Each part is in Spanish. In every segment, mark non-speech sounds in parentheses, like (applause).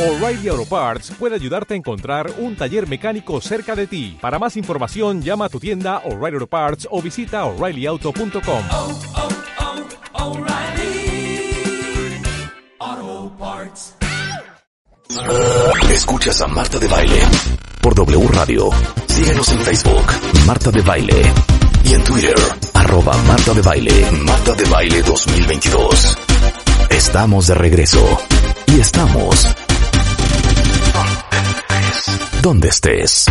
O'Reilly Auto Parts puede ayudarte a encontrar un taller mecánico cerca de ti. Para más información, llama a tu tienda O'Reilly Auto Parts o visita oreillyauto.com. oh, oh, Parts. Escuchas a Marta de Baile por W Radio. Síguenos en Facebook, Marta de Baile. Y en Twitter, arroba Marta de Baile, Marta de Baile 2022. Estamos de regreso. Y estamos... Donde estés.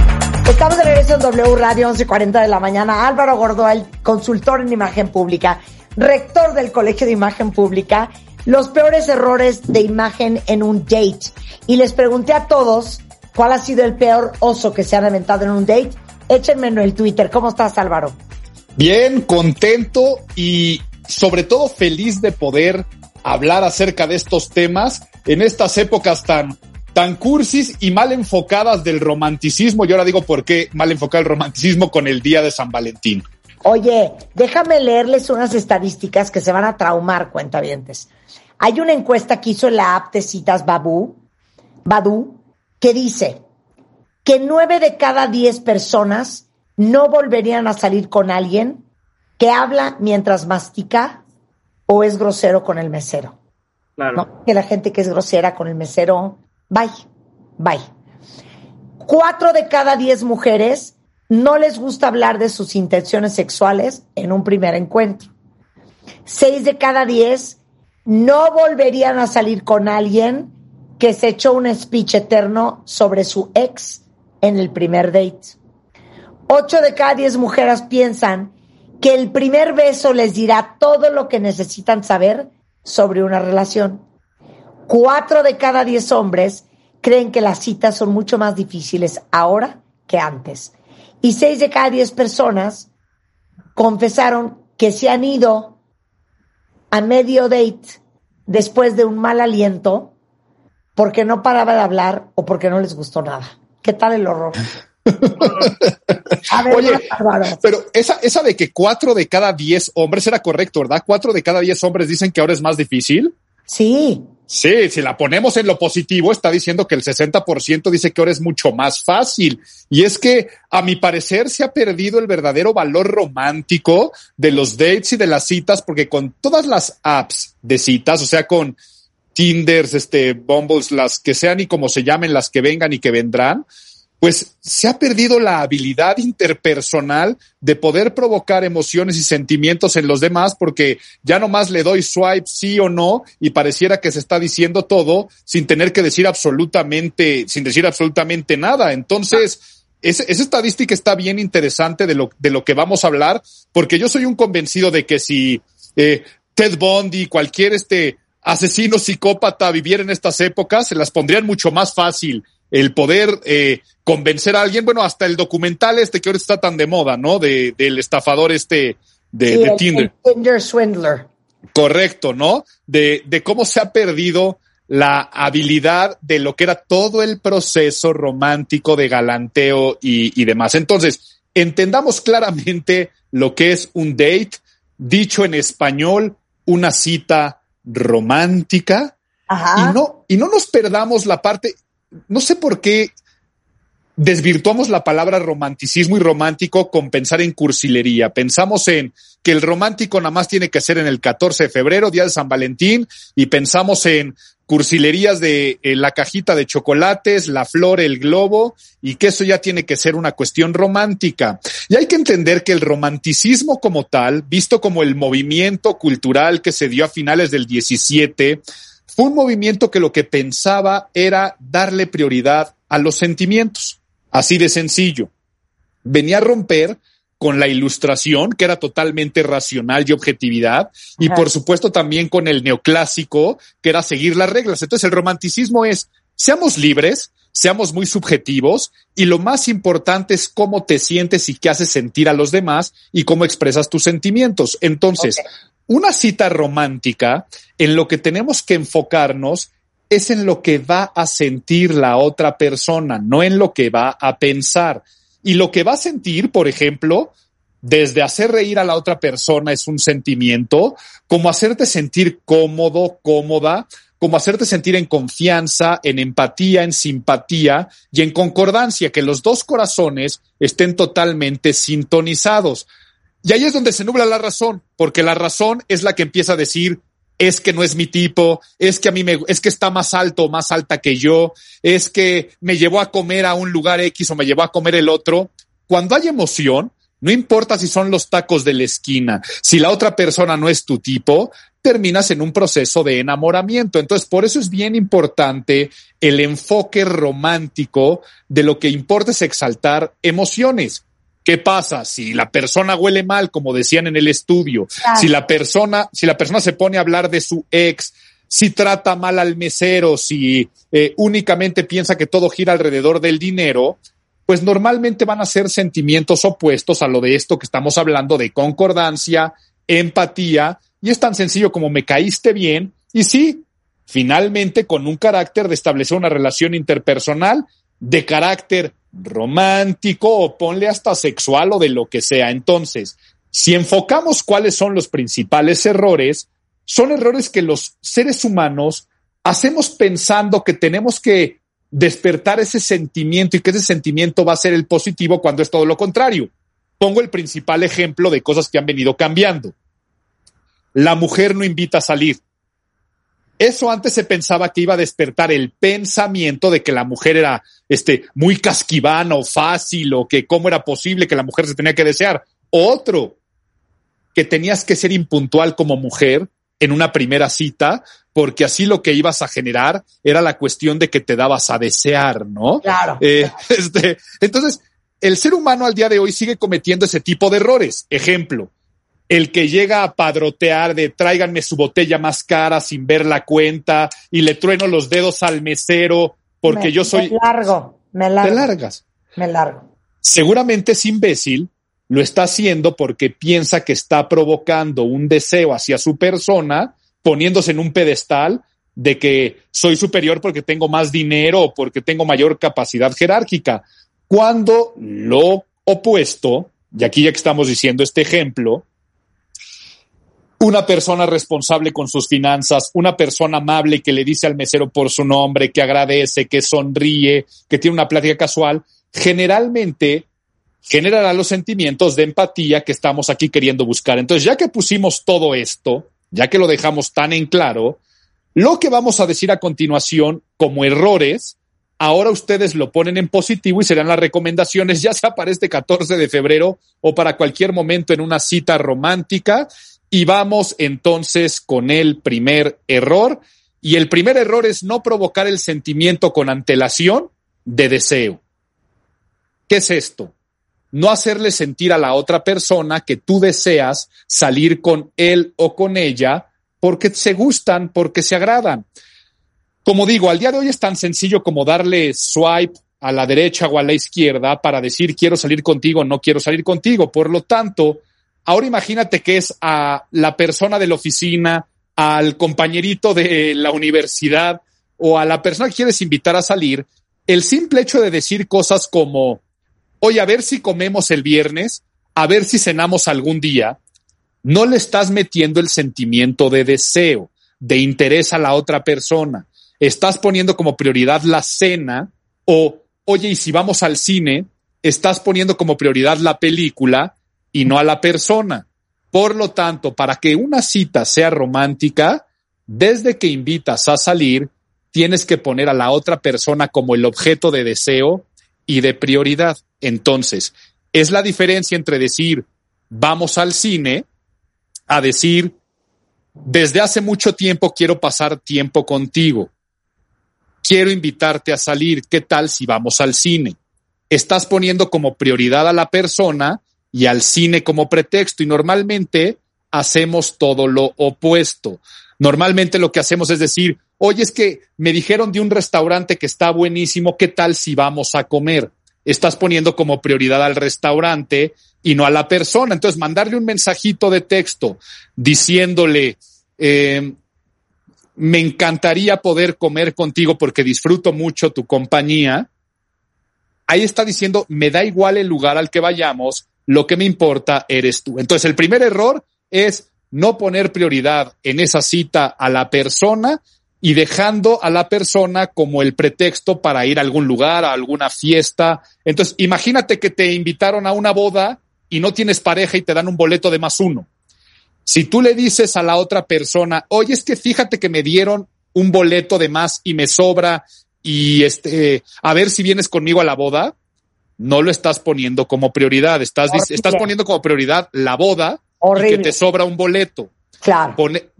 Estamos de regreso en W Radio 11.40 de la mañana. Álvaro Gordoal, consultor en imagen pública, rector del Colegio de Imagen Pública, los peores errores de imagen en un date. Y les pregunté a todos cuál ha sido el peor oso que se han aventado en un date. Échenme en el Twitter. ¿Cómo estás, Álvaro? Bien, contento y sobre todo feliz de poder hablar acerca de estos temas en estas épocas tan tan cursis y mal enfocadas del romanticismo. Y ahora digo por qué mal enfocado el romanticismo con el día de San Valentín. Oye, déjame leerles unas estadísticas que se van a traumar, cuentavientes. Hay una encuesta que hizo la app de citas Babu, Badu, que dice que nueve de cada diez personas no volverían a salir con alguien que habla mientras mastica o es grosero con el mesero. Claro. ¿no? Que la gente que es grosera con el mesero, bye, bye. Cuatro de cada diez mujeres no les gusta hablar de sus intenciones sexuales en un primer encuentro. Seis de cada diez no volverían a salir con alguien que se echó un speech eterno sobre su ex en el primer date. Ocho de cada diez mujeres piensan que el primer beso les dirá todo lo que necesitan saber sobre una relación. Cuatro de cada diez hombres creen que las citas son mucho más difíciles ahora que antes. Y seis de cada diez personas confesaron que se han ido a medio date después de un mal aliento porque no paraba de hablar o porque no les gustó nada. ¿Qué tal el horror? (laughs) A ver, Oye, pero esa, esa de que cuatro de cada diez hombres era correcto, ¿verdad? Cuatro de cada diez hombres dicen que ahora es más difícil. Sí, Sí, si la ponemos en lo positivo, está diciendo que el 60% dice que ahora es mucho más fácil. Y es que, a mi parecer, se ha perdido el verdadero valor romántico de los dates y de las citas, porque con todas las apps de citas, o sea, con Tinders, este, Bumbles, las que sean y como se llamen, las que vengan y que vendrán, pues se ha perdido la habilidad interpersonal de poder provocar emociones y sentimientos en los demás porque ya nomás le doy swipe sí o no y pareciera que se está diciendo todo sin tener que decir absolutamente, sin decir absolutamente nada. Entonces, esa, estadística está bien interesante de lo, de lo que vamos a hablar porque yo soy un convencido de que si eh, Ted Bundy, cualquier este asesino psicópata viviera en estas épocas, se las pondrían mucho más fácil el poder eh, convencer a alguien, bueno, hasta el documental este que ahora está tan de moda, ¿no? De, del estafador este de, sí, de el- Tinder. el Tinder Swindler. Correcto, ¿no? De, de cómo se ha perdido la habilidad de lo que era todo el proceso romántico de galanteo y, y demás. Entonces, entendamos claramente lo que es un date, dicho en español, una cita romántica, Ajá. y no, y no nos perdamos la parte, no sé por qué desvirtuamos la palabra romanticismo y romántico con pensar en cursilería. Pensamos en que el romántico nada más tiene que ser en el 14 de febrero, día de San Valentín, y pensamos en cursilerías de eh, la cajita de chocolates, la flor, el globo, y que eso ya tiene que ser una cuestión romántica. Y hay que entender que el romanticismo como tal, visto como el movimiento cultural que se dio a finales del 17, fue un movimiento que lo que pensaba era darle prioridad a los sentimientos. Así de sencillo. Venía a romper con la ilustración, que era totalmente racional y objetividad, y Ajá. por supuesto también con el neoclásico, que era seguir las reglas. Entonces el romanticismo es, seamos libres, seamos muy subjetivos, y lo más importante es cómo te sientes y qué haces sentir a los demás y cómo expresas tus sentimientos. Entonces. Una cita romántica, en lo que tenemos que enfocarnos es en lo que va a sentir la otra persona, no en lo que va a pensar. Y lo que va a sentir, por ejemplo, desde hacer reír a la otra persona es un sentimiento, como hacerte sentir cómodo, cómoda, como hacerte sentir en confianza, en empatía, en simpatía y en concordancia, que los dos corazones estén totalmente sintonizados. Y ahí es donde se nubla la razón, porque la razón es la que empieza a decir, es que no es mi tipo, es que a mí me, es que está más alto o más alta que yo, es que me llevó a comer a un lugar X o me llevó a comer el otro. Cuando hay emoción, no importa si son los tacos de la esquina, si la otra persona no es tu tipo, terminas en un proceso de enamoramiento. Entonces, por eso es bien importante el enfoque romántico de lo que importa es exaltar emociones. ¿Qué pasa si la persona huele mal, como decían en el estudio? Si la persona, si la persona se pone a hablar de su ex, si trata mal al mesero, si eh, únicamente piensa que todo gira alrededor del dinero, pues normalmente van a ser sentimientos opuestos a lo de esto que estamos hablando de concordancia, empatía, y es tan sencillo como me caíste bien, y sí, finalmente con un carácter de establecer una relación interpersonal de carácter romántico o ponle hasta sexual o de lo que sea. Entonces, si enfocamos cuáles son los principales errores, son errores que los seres humanos hacemos pensando que tenemos que despertar ese sentimiento y que ese sentimiento va a ser el positivo cuando es todo lo contrario. Pongo el principal ejemplo de cosas que han venido cambiando. La mujer no invita a salir. Eso antes se pensaba que iba a despertar el pensamiento de que la mujer era este, muy casquivana o fácil o que cómo era posible que la mujer se tenía que desear. Otro, que tenías que ser impuntual como mujer en una primera cita, porque así lo que ibas a generar era la cuestión de que te dabas a desear, ¿no? Claro. Eh, (laughs) este, entonces, el ser humano al día de hoy sigue cometiendo ese tipo de errores. Ejemplo, el que llega a padrotear de tráiganme su botella más cara sin ver la cuenta y le trueno los dedos al mesero porque Me- yo soy... Me largo, me Te largo. largas. Me largo. Seguramente es imbécil, lo está haciendo porque piensa que está provocando un deseo hacia su persona, poniéndose en un pedestal de que soy superior porque tengo más dinero o porque tengo mayor capacidad jerárquica. Cuando lo opuesto, y aquí ya que estamos diciendo este ejemplo, una persona responsable con sus finanzas, una persona amable que le dice al mesero por su nombre, que agradece, que sonríe, que tiene una plática casual, generalmente generará los sentimientos de empatía que estamos aquí queriendo buscar. Entonces, ya que pusimos todo esto, ya que lo dejamos tan en claro, lo que vamos a decir a continuación como errores, ahora ustedes lo ponen en positivo y serán las recomendaciones, ya sea para este 14 de febrero o para cualquier momento en una cita romántica. Y vamos entonces con el primer error. Y el primer error es no provocar el sentimiento con antelación de deseo. ¿Qué es esto? No hacerle sentir a la otra persona que tú deseas salir con él o con ella porque se gustan, porque se agradan. Como digo, al día de hoy es tan sencillo como darle swipe a la derecha o a la izquierda para decir quiero salir contigo, no quiero salir contigo. Por lo tanto, ahora imagínate que es a la persona de la oficina, al compañerito de la universidad o a la persona que quieres invitar a salir, el simple hecho de decir cosas como, oye, a ver si comemos el viernes, a ver si cenamos algún día, no le estás metiendo el sentimiento de deseo, de interés a la otra persona. Estás poniendo como prioridad la cena o, oye, y si vamos al cine, estás poniendo como prioridad la película y no a la persona. Por lo tanto, para que una cita sea romántica, desde que invitas a salir, tienes que poner a la otra persona como el objeto de deseo y de prioridad. Entonces, es la diferencia entre decir vamos al cine a decir desde hace mucho tiempo quiero pasar tiempo contigo. Quiero invitarte a salir. ¿Qué tal si vamos al cine? Estás poniendo como prioridad a la persona y al cine como pretexto y normalmente hacemos todo lo opuesto. Normalmente lo que hacemos es decir, oye, es que me dijeron de un restaurante que está buenísimo, ¿qué tal si vamos a comer? Estás poniendo como prioridad al restaurante y no a la persona. Entonces, mandarle un mensajito de texto diciéndole, eh, me encantaría poder comer contigo porque disfruto mucho tu compañía. Ahí está diciendo, me da igual el lugar al que vayamos, lo que me importa eres tú. Entonces, el primer error es no poner prioridad en esa cita a la persona y dejando a la persona como el pretexto para ir a algún lugar, a alguna fiesta. Entonces, imagínate que te invitaron a una boda y no tienes pareja y te dan un boleto de más uno. Si tú le dices a la otra persona, oye, es que fíjate que me dieron un boleto de más y me sobra y este, a ver si vienes conmigo a la boda, no lo estás poniendo como prioridad. Estás, estás poniendo como prioridad la boda y que te sobra un boleto. Claro.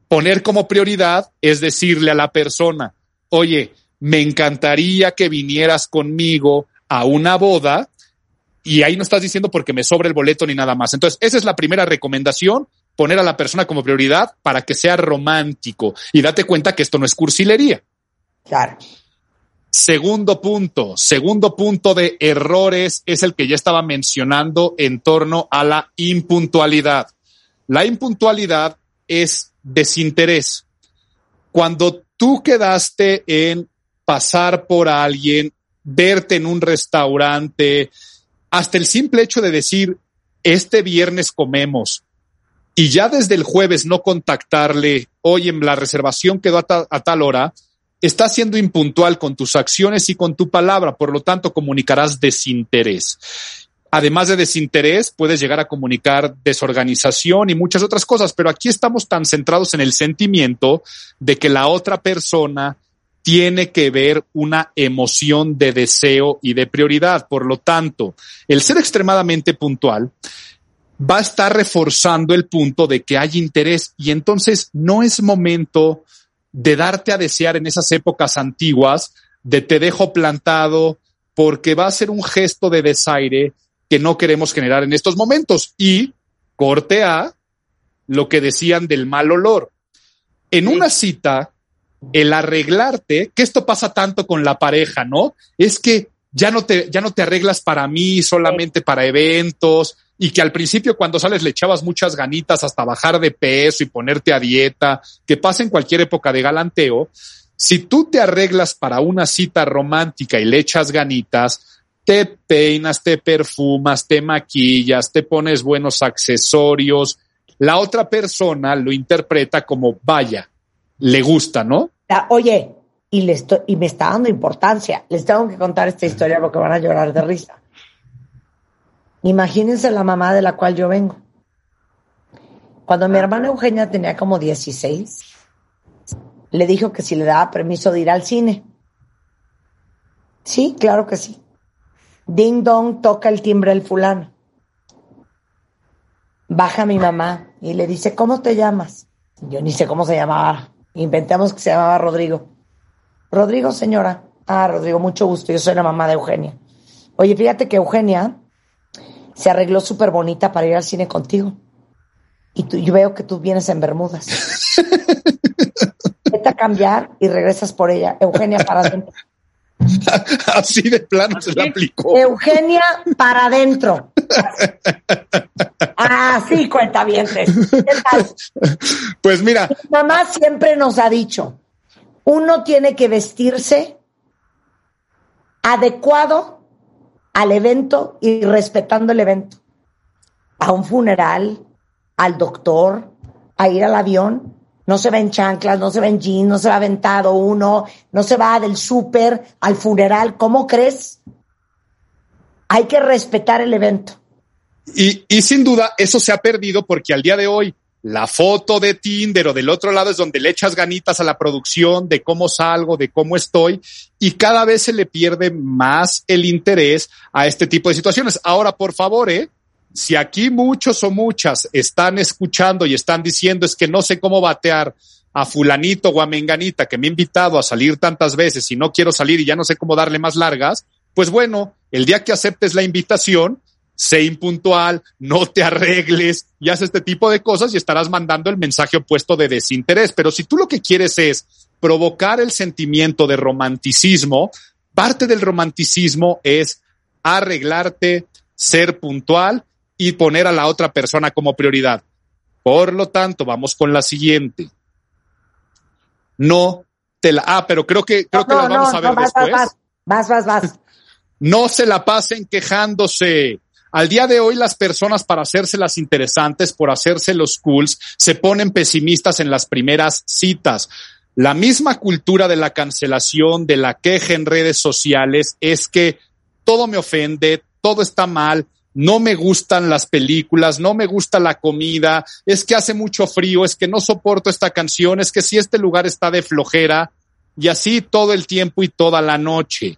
poner como prioridad es decirle a la persona, oye, me encantaría que vinieras conmigo a una boda y ahí no estás diciendo porque me sobra el boleto ni nada más. Entonces, esa es la primera recomendación, poner a la persona como prioridad para que sea romántico y date cuenta que esto no es cursilería. Claro. Segundo punto, segundo punto de errores es el que ya estaba mencionando en torno a la impuntualidad. La impuntualidad es desinterés. Cuando tú quedaste en pasar por alguien, verte en un restaurante, hasta el simple hecho de decir, este viernes comemos, y ya desde el jueves no contactarle, oye, la reservación quedó a, tal hora, estás siendo impuntual con tus acciones y con tu palabra, por lo tanto comunicarás desinterés. Además de desinterés, puedes llegar a comunicar desorganización y muchas otras cosas, pero aquí estamos tan centrados en el sentimiento de que la otra persona tiene que ver una emoción de deseo y de prioridad. Por lo tanto, el ser extremadamente puntual va a estar reforzando el punto de que hay interés y entonces no es momento de darte a desear en esas épocas antiguas de te dejo plantado porque va a ser un gesto de desaire que no queremos generar en estos momentos. Y corte a lo que decían del mal olor. En una cita, el arreglarte, que esto pasa tanto con la pareja, ¿no? Es que ya no te, ya no te arreglas para mí, solamente para eventos, y que al principio cuando sales le echabas muchas ganitas hasta bajar de peso y ponerte a dieta, que pasa en cualquier época de galanteo, si tú te arreglas para una cita romántica y le echas ganitas, te peinas, te perfumas, te maquillas, te pones buenos accesorios, la otra persona lo interpreta como vaya, le gusta, ¿no? Oye, y, le estoy, y me está dando importancia. Les tengo que contar esta historia porque van a llorar de risa. Imagínense la mamá de la cual yo vengo. Cuando mi hermana Eugenia tenía como 16, le dijo que si le daba permiso de ir al cine. Sí, claro que sí. Ding dong toca el timbre el fulano. Baja mi mamá y le dice, ¿cómo te llamas? Yo ni sé cómo se llamaba. Inventamos que se llamaba Rodrigo. Rodrigo, señora. Ah, Rodrigo, mucho gusto. Yo soy la mamá de Eugenia. Oye, fíjate que Eugenia se arregló súper bonita para ir al cine contigo. Y tú, yo veo que tú vienes en Bermudas. (laughs) Vete a cambiar y regresas por ella. Eugenia, para adentro. (laughs) Así de plano se la aplicó. Eugenia, para adentro. (laughs) Ah, sí, cuenta bien. Pues mira. Mi mamá siempre nos ha dicho, uno tiene que vestirse adecuado al evento y respetando el evento. A un funeral, al doctor, a ir al avión. No se va en chanclas, no se va en jeans, no se va aventado uno, no se va del súper al funeral. ¿Cómo crees? Hay que respetar el evento. Y, y sin duda eso se ha perdido porque al día de hoy la foto de Tinder o del otro lado es donde le echas ganitas a la producción de cómo salgo, de cómo estoy y cada vez se le pierde más el interés a este tipo de situaciones. Ahora, por favor, ¿eh? si aquí muchos o muchas están escuchando y están diciendo es que no sé cómo batear a fulanito o a menganita que me ha invitado a salir tantas veces y no quiero salir y ya no sé cómo darle más largas, pues bueno, el día que aceptes la invitación, sé impuntual, no te arregles y haz este tipo de cosas y estarás mandando el mensaje opuesto de desinterés. Pero si tú lo que quieres es provocar el sentimiento de romanticismo, parte del romanticismo es arreglarte, ser puntual y poner a la otra persona como prioridad. Por lo tanto, vamos con la siguiente. No te la. Ah, pero creo que creo que la vamos a ver después. Vas, vas, vas. No se la pasen quejándose. Al día de hoy las personas para hacerse las interesantes, por hacerse los cools, se ponen pesimistas en las primeras citas. La misma cultura de la cancelación, de la queja en redes sociales, es que todo me ofende, todo está mal, no me gustan las películas, no me gusta la comida, es que hace mucho frío, es que no soporto esta canción, es que si este lugar está de flojera, y así todo el tiempo y toda la noche.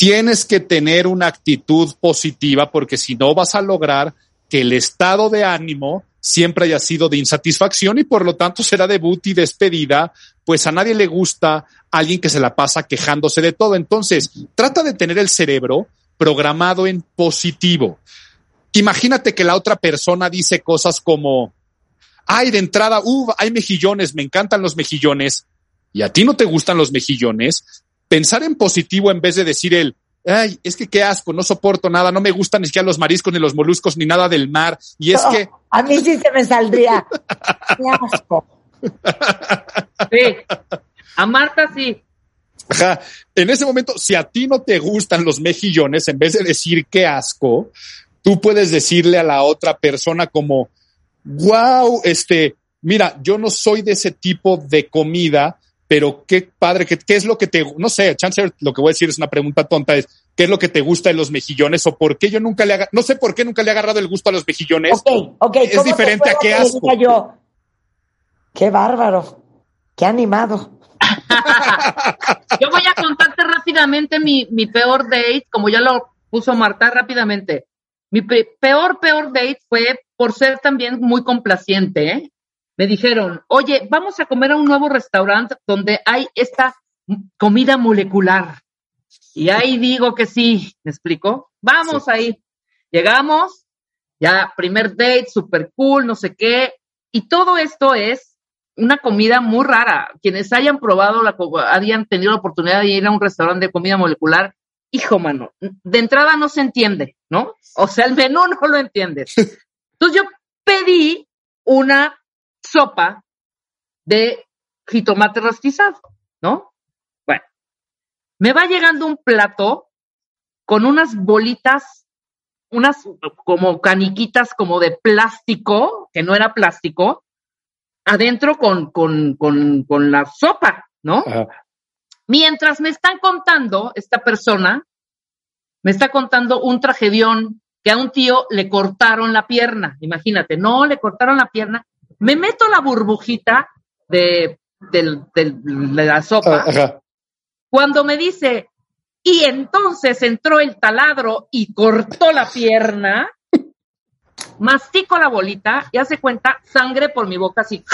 Tienes que tener una actitud positiva porque si no vas a lograr que el estado de ánimo siempre haya sido de insatisfacción y por lo tanto será debut y despedida, pues a nadie le gusta alguien que se la pasa quejándose de todo. Entonces, trata de tener el cerebro programado en positivo. Imagínate que la otra persona dice cosas como, ay, de entrada, uh, hay mejillones, me encantan los mejillones, y a ti no te gustan los mejillones, pensar en positivo en vez de decir el, ay, es que qué asco, no soporto nada, no me gustan ni siquiera los mariscos, ni los moluscos, ni nada del mar. Y es que. A mí sí se me saldría. (laughs) qué asco. Sí. A Marta sí. Ajá. En ese momento, si a ti no te gustan los mejillones, en vez de decir qué asco, tú puedes decirle a la otra persona como, wow, este, mira, yo no soy de ese tipo de comida, pero qué padre, qué, qué es lo que te, no sé, chance lo que voy a decir es una pregunta tonta, es, ¿qué es lo que te gusta de los mejillones o por qué yo nunca le haga, no sé por qué nunca le he agarrado el gusto a los mejillones? Ok, ok. Es ¿cómo te diferente a qué que asco. Yo, qué bárbaro, qué animado. (laughs) Yo voy a contarte rápidamente mi, mi peor date, como ya lo puso Marta rápidamente. Mi pe- peor, peor date fue por ser también muy complaciente. ¿eh? Me dijeron, oye, vamos a comer a un nuevo restaurante donde hay esta comida molecular. Y ahí digo que sí, ¿me explico? Vamos ahí. Llegamos, ya primer date, super cool, no sé qué. Y todo esto es una comida muy rara. Quienes hayan probado, la, hayan tenido la oportunidad de ir a un restaurante de comida molecular, hijo, mano, de entrada no se entiende, ¿no? O sea, el menú (laughs) no lo entiendes. (laughs) Entonces yo pedí una sopa de jitomate rostizado, ¿no? Bueno, me va llegando un plato con unas bolitas, unas como caniquitas como de plástico, que no era plástico, adentro con, con, con, con la sopa, ¿no? Ajá. Mientras me están contando, esta persona me está contando un tragedión que a un tío le cortaron la pierna. Imagínate, no, le cortaron la pierna. Me meto la burbujita de, de la sopa Ajá. cuando me dice, y entonces entró el taladro y cortó la pierna, (laughs) mastico la bolita y hace cuenta sangre por mi boca así.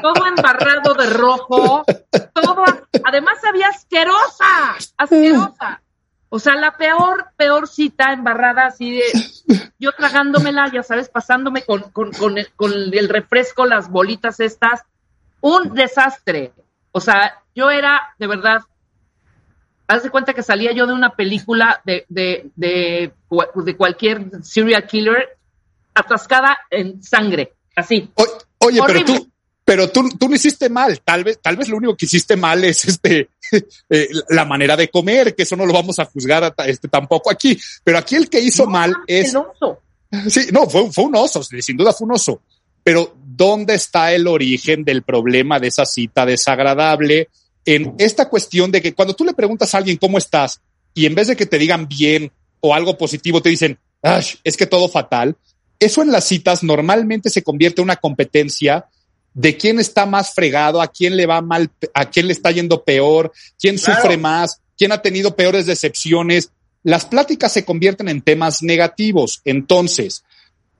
Todo embarrado de rojo, todo, además había asquerosa, asquerosa. O sea, la peor, peor cita embarrada así de, yo tragándomela, ya sabes, pasándome con, con, con, el, con el refresco, las bolitas estas, un desastre. O sea, yo era, de verdad, haz de cuenta que salía yo de una película de, de, de, de cualquier serial killer atascada en sangre, así. O- oye, pero tú, pero tú, tú no hiciste mal. Tal vez, tal vez lo único que hiciste mal es este, (laughs) eh, la manera de comer, que eso no lo vamos a juzgar a- este, tampoco aquí. Pero aquí el que hizo mal es, El oso. sí, no, fue, fue un oso, sin duda fue un oso. Pero ¿dónde está el origen del problema de esa cita desagradable? En esta cuestión de que cuando tú le preguntas a alguien cómo estás y en vez de que te digan bien o algo positivo te dicen, "Ay, es que todo fatal, eso en las citas normalmente se convierte en una competencia de quién está más fregado, a quién le va mal, a quién le está yendo peor, quién Claro. sufre más, quién ha tenido peores decepciones. Las pláticas se convierten en temas negativos. Entonces,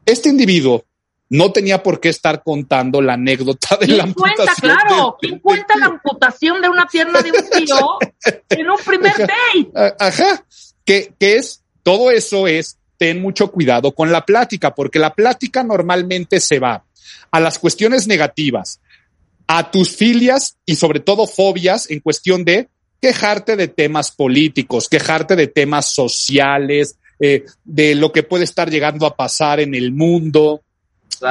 este individuo no tenía por qué estar contando la anécdota de la ¿Quién cuenta, amputación claro? del- ¿Quién cuenta la amputación de una pierna de un tío (laughs) en un primer date? A- Ajá, que, que es, todo eso es, ten mucho cuidado con la plática, porque la plática normalmente se va a las cuestiones negativas, a tus filias y sobre todo fobias en cuestión de quejarte de temas políticos, quejarte de temas sociales, eh, de lo que puede estar llegando a pasar en el mundo,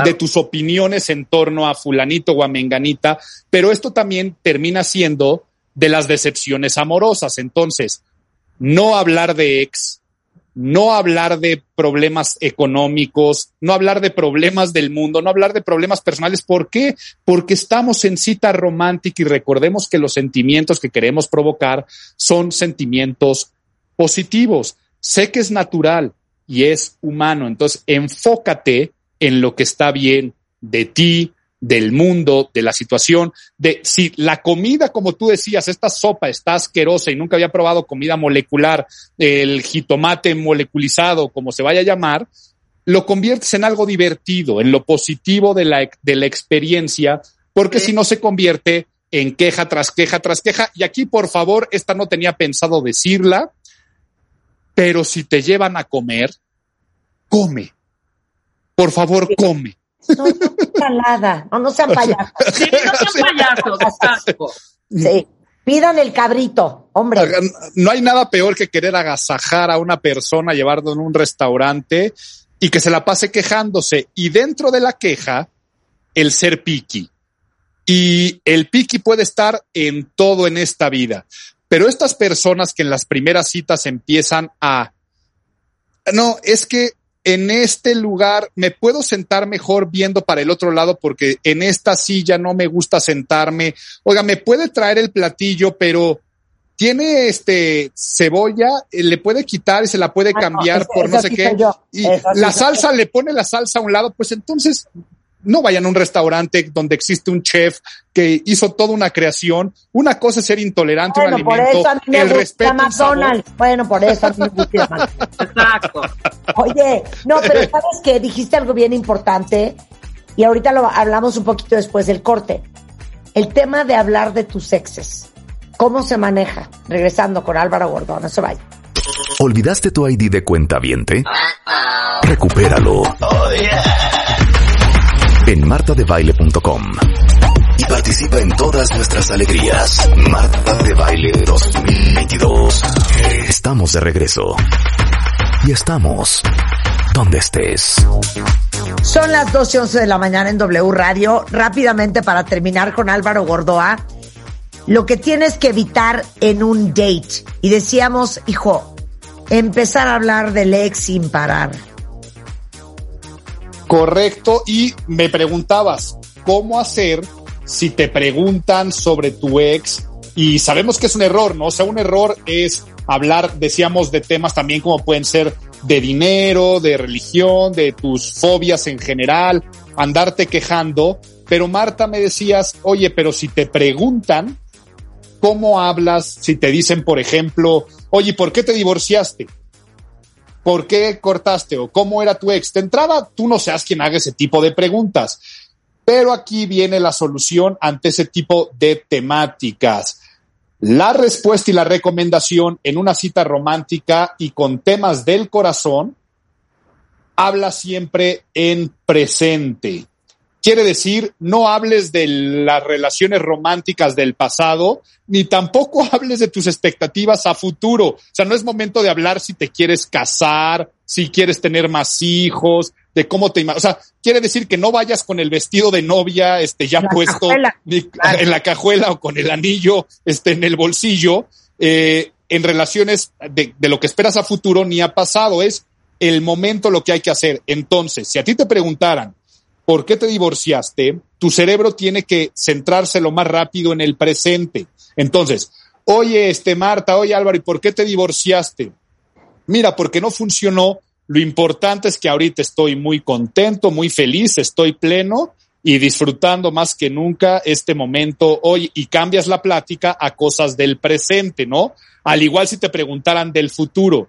de tus opiniones en torno a fulanito o a menganita, pero esto también termina siendo de las decepciones amorosas. Entonces, no hablar de ex, no hablar de problemas económicos, no hablar de problemas del mundo, no hablar de problemas personales. ¿Por qué? Porque estamos en cita romántica y recordemos que los sentimientos que queremos provocar son sentimientos positivos. Sé que es natural y es humano, entonces enfócate en lo que está bien de ti, del mundo, de la situación, de si la comida, como tú decías, esta sopa está asquerosa y nunca había probado comida molecular, el jitomate moleculizado, como se vaya a llamar, lo conviertes en algo divertido, en lo positivo de la, de la experiencia, porque si no se convierte en queja tras queja tras queja. Y aquí, por favor, esta no tenía pensado decirla, pero si te llevan a comer, come. Por favor, come. No, no, ensalada. No, no sean (laughs) payasos. Sí, no sean payasos, exacto. Sí. Pidan el cabrito, hombre. No hay nada peor que querer agasajar a una persona, llevarlo en un restaurante y que se la pase quejándose. Y dentro de la queja, el ser piqui. Y el piqui puede estar en todo en esta vida. Pero estas personas que en las primeras citas empiezan a... No, es que en este lugar me puedo sentar mejor viendo para el otro lado porque en esta silla no me gusta sentarme. Oiga, me puede traer el platillo, pero tiene este cebolla, eh, le puede quitar y se la puede Ah, no, cambiar ese- por no sé qué. yo. Y la salsa, le pone la salsa a un lado, pues entonces no vayan a un restaurante donde existe un chef que hizo toda una creación. Una cosa es ser intolerante a un Bueno, por alimento, eso a mí me el gusta respeto. McDonald's. Bueno, por eso a mí me gusta McDonald's. (laughs) Exacto. Oye, no, pero sabes que dijiste algo bien importante y ahorita lo hablamos un poquito después del corte. El tema de hablar de tus exes. ¿Cómo se maneja? Regresando con Álvaro Gordón, no se vaya. ¿Olvidaste tu ID de cuenta viente? Recupéralo. En martadebaile.com. Y participa en todas nuestras alegrías. Marta de Baile 2022. Estamos de regreso. Y estamos donde estés. Son las 12 y 11 de la mañana en W Radio. Rápidamente para terminar con Álvaro Gordoa. Lo que tienes que evitar en un date. Y decíamos, hijo, empezar a hablar del ex sin parar. Correcto. Y me preguntabas, ¿cómo hacer si te preguntan sobre tu ex? Y sabemos que es un error, ¿no? O sea, un error es hablar, decíamos, de temas también como pueden ser de dinero, de religión, de tus fobias en general, andarte quejando. Pero Marta me decías, oye, pero si te preguntan, ¿cómo hablas? Si te dicen, por ejemplo, oye, ¿por qué te divorciaste? ¿Por qué cortaste? ¿O cómo era tu ex? De entrada, tú no seas quien haga ese tipo de preguntas. Pero aquí viene la solución ante ese tipo de temáticas. La respuesta y la recomendación en una cita romántica y con temas del corazón, habla siempre en presente. Quiere decir, no hables de las relaciones románticas del pasado, ni tampoco (laughs) hables de tus expectativas a futuro. O sea, no es momento de hablar si te quieres casar, si quieres tener más hijos, de cómo te imaginas. O sea, quiere decir que no vayas con el vestido de novia, este, ya La puesto cajuela. ni- (laughs) Claro. en la cajuela o con el anillo, este, en el bolsillo, eh, en relaciones de, de lo que esperas a futuro ni ha pasado. Es el momento lo que hay que hacer. Entonces, si a ti te preguntaran, ¿por qué te divorciaste? Tu cerebro tiene que centrarse lo más rápido en el presente. Entonces, oye, este Marta, oye Álvaro, ¿y por qué te divorciaste? Mira, porque no funcionó. Lo importante es que ahorita estoy muy contento, muy feliz, estoy pleno y disfrutando más que nunca este momento hoy y cambias la plática a cosas del presente, ¿no? Al igual si te preguntaran del futuro.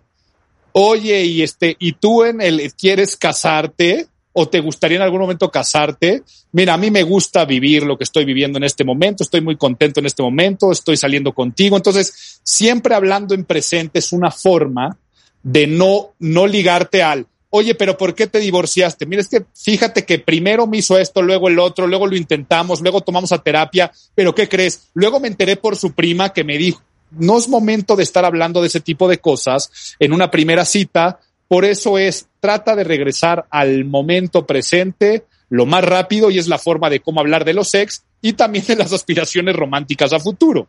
Oye, y este, ¿y tú en el quieres casarte? ¿O te gustaría en algún momento casarte? Mira, a mí me gusta vivir lo que estoy viviendo en este momento, estoy muy contento en este momento, estoy saliendo contigo. Entonces, siempre hablando en presente es una forma de no, no ligarte al, oye, pero ¿por qué te divorciaste? Mira, es que fíjate que primero me hizo esto, luego el otro, luego lo intentamos, luego tomamos a terapia, pero ¿qué crees? Luego me enteré por su prima que me dijo, no es momento de estar hablando de ese tipo de cosas en una primera cita, por eso es, trata de regresar al momento presente lo más rápido y es la forma de cómo hablar de los ex y también de las aspiraciones románticas a futuro.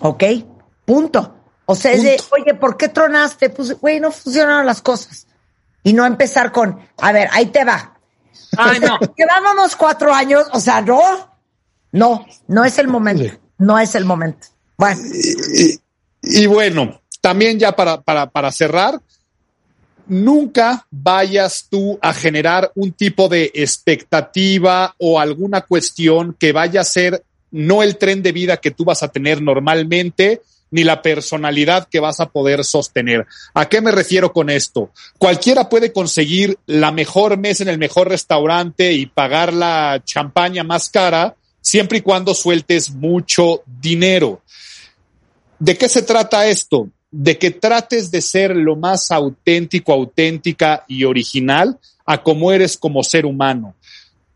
¿Ok? Punto. O sea, es de, oye, ¿por qué tronaste? Pues, güey, no funcionaron las cosas. Y no empezar con, a ver, ahí te va. Ay, no. (laughs) Llevábamos cuatro años, o sea, no, no, no es el momento, no es el momento. Bueno, Y, y bueno, también ya para, para, para cerrar, nunca vayas tú a generar un tipo de expectativa o alguna cuestión que vaya a ser no el tren de vida que tú vas a tener normalmente, ni la personalidad que vas a poder sostener. ¿A qué me refiero con esto? Cualquiera puede conseguir la mejor mesa en el mejor restaurante y pagar la champaña más cara, siempre y cuando sueltes mucho dinero. ¿De qué se trata esto? De que trates de ser lo más auténtico, auténtica y original a como eres como ser humano.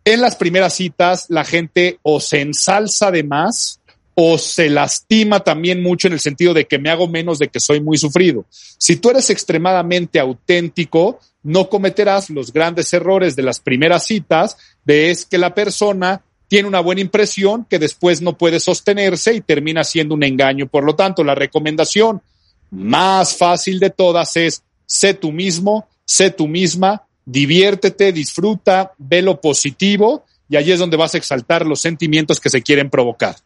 En las primeras citas, la gente o se ensalza de más o se lastima también mucho en el sentido de que me hago menos de que soy muy sufrido. Si tú eres extremadamente auténtico, no cometerás los grandes errores de las primeras citas, de es que la persona tiene una buena impresión que después no puede sostenerse y termina siendo un engaño. Por lo tanto, la recomendación más fácil de todas es sé tú mismo, sé tú misma, diviértete, disfruta, ve lo positivo y allí es donde vas a exaltar los sentimientos que se quieren provocar.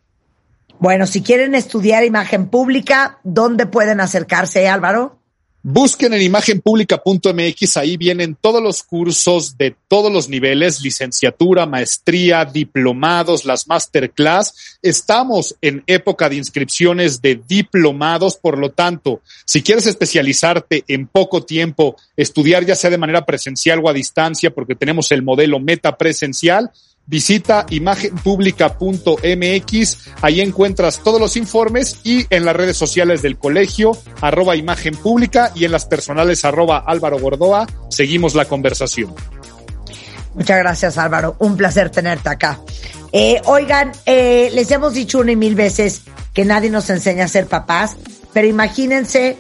bueno, si quieren estudiar imagen pública, ¿dónde pueden acercarse, Álvaro? Busquen en imagenpublica.mx, ahí vienen todos los cursos de todos los niveles, licenciatura, maestría, diplomados, las masterclass. Estamos en época de inscripciones de diplomados, por lo tanto, si quieres especializarte en poco tiempo, estudiar ya sea de manera presencial o a distancia, porque tenemos el modelo meta presencial, visita imagenpublica.mx, ahí encuentras todos los informes y en las redes sociales del colegio, arroba imagen pública y en las personales arroba Álvaro Gordoa, seguimos la conversación. Muchas gracias, Álvaro. Un placer tenerte acá. Eh, oigan, eh, les hemos dicho una y mil veces que nadie nos enseña a ser papás, pero imagínense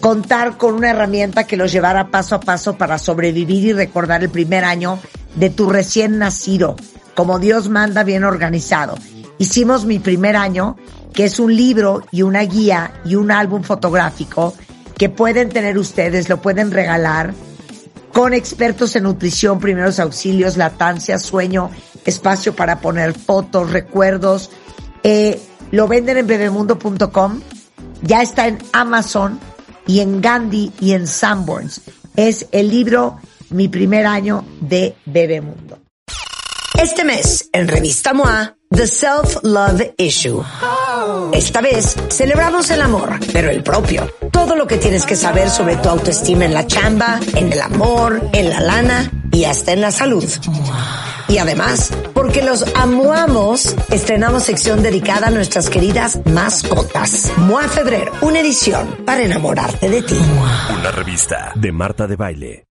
contar con una herramienta que los llevara paso a paso para sobrevivir y recordar el primer año de tu recién nacido, como Dios manda bien organizado. Hicimos mi primer año, que es un libro y una guía y un álbum fotográfico que pueden tener ustedes, lo pueden regalar con expertos en nutrición, primeros auxilios, latancia, sueño, espacio para poner fotos, recuerdos. Eh, lo venden en bebemundo.com, ya está en Amazon y en Gandhi y en Sanborns. Es el libro Mi primer año de Bebemundo. Este mes, en Revista MOA, The Self Love Issue. Esta vez celebramos el amor, pero el propio. Todo lo que tienes que saber sobre tu autoestima en la chamba, en el amor, en la lana y hasta en la salud. Y además, porque los amuamos, estrenamos sección dedicada a nuestras queridas mascotas. MOA Febrero, una edición para enamorarte de ti. Una revista de Marta de Baile.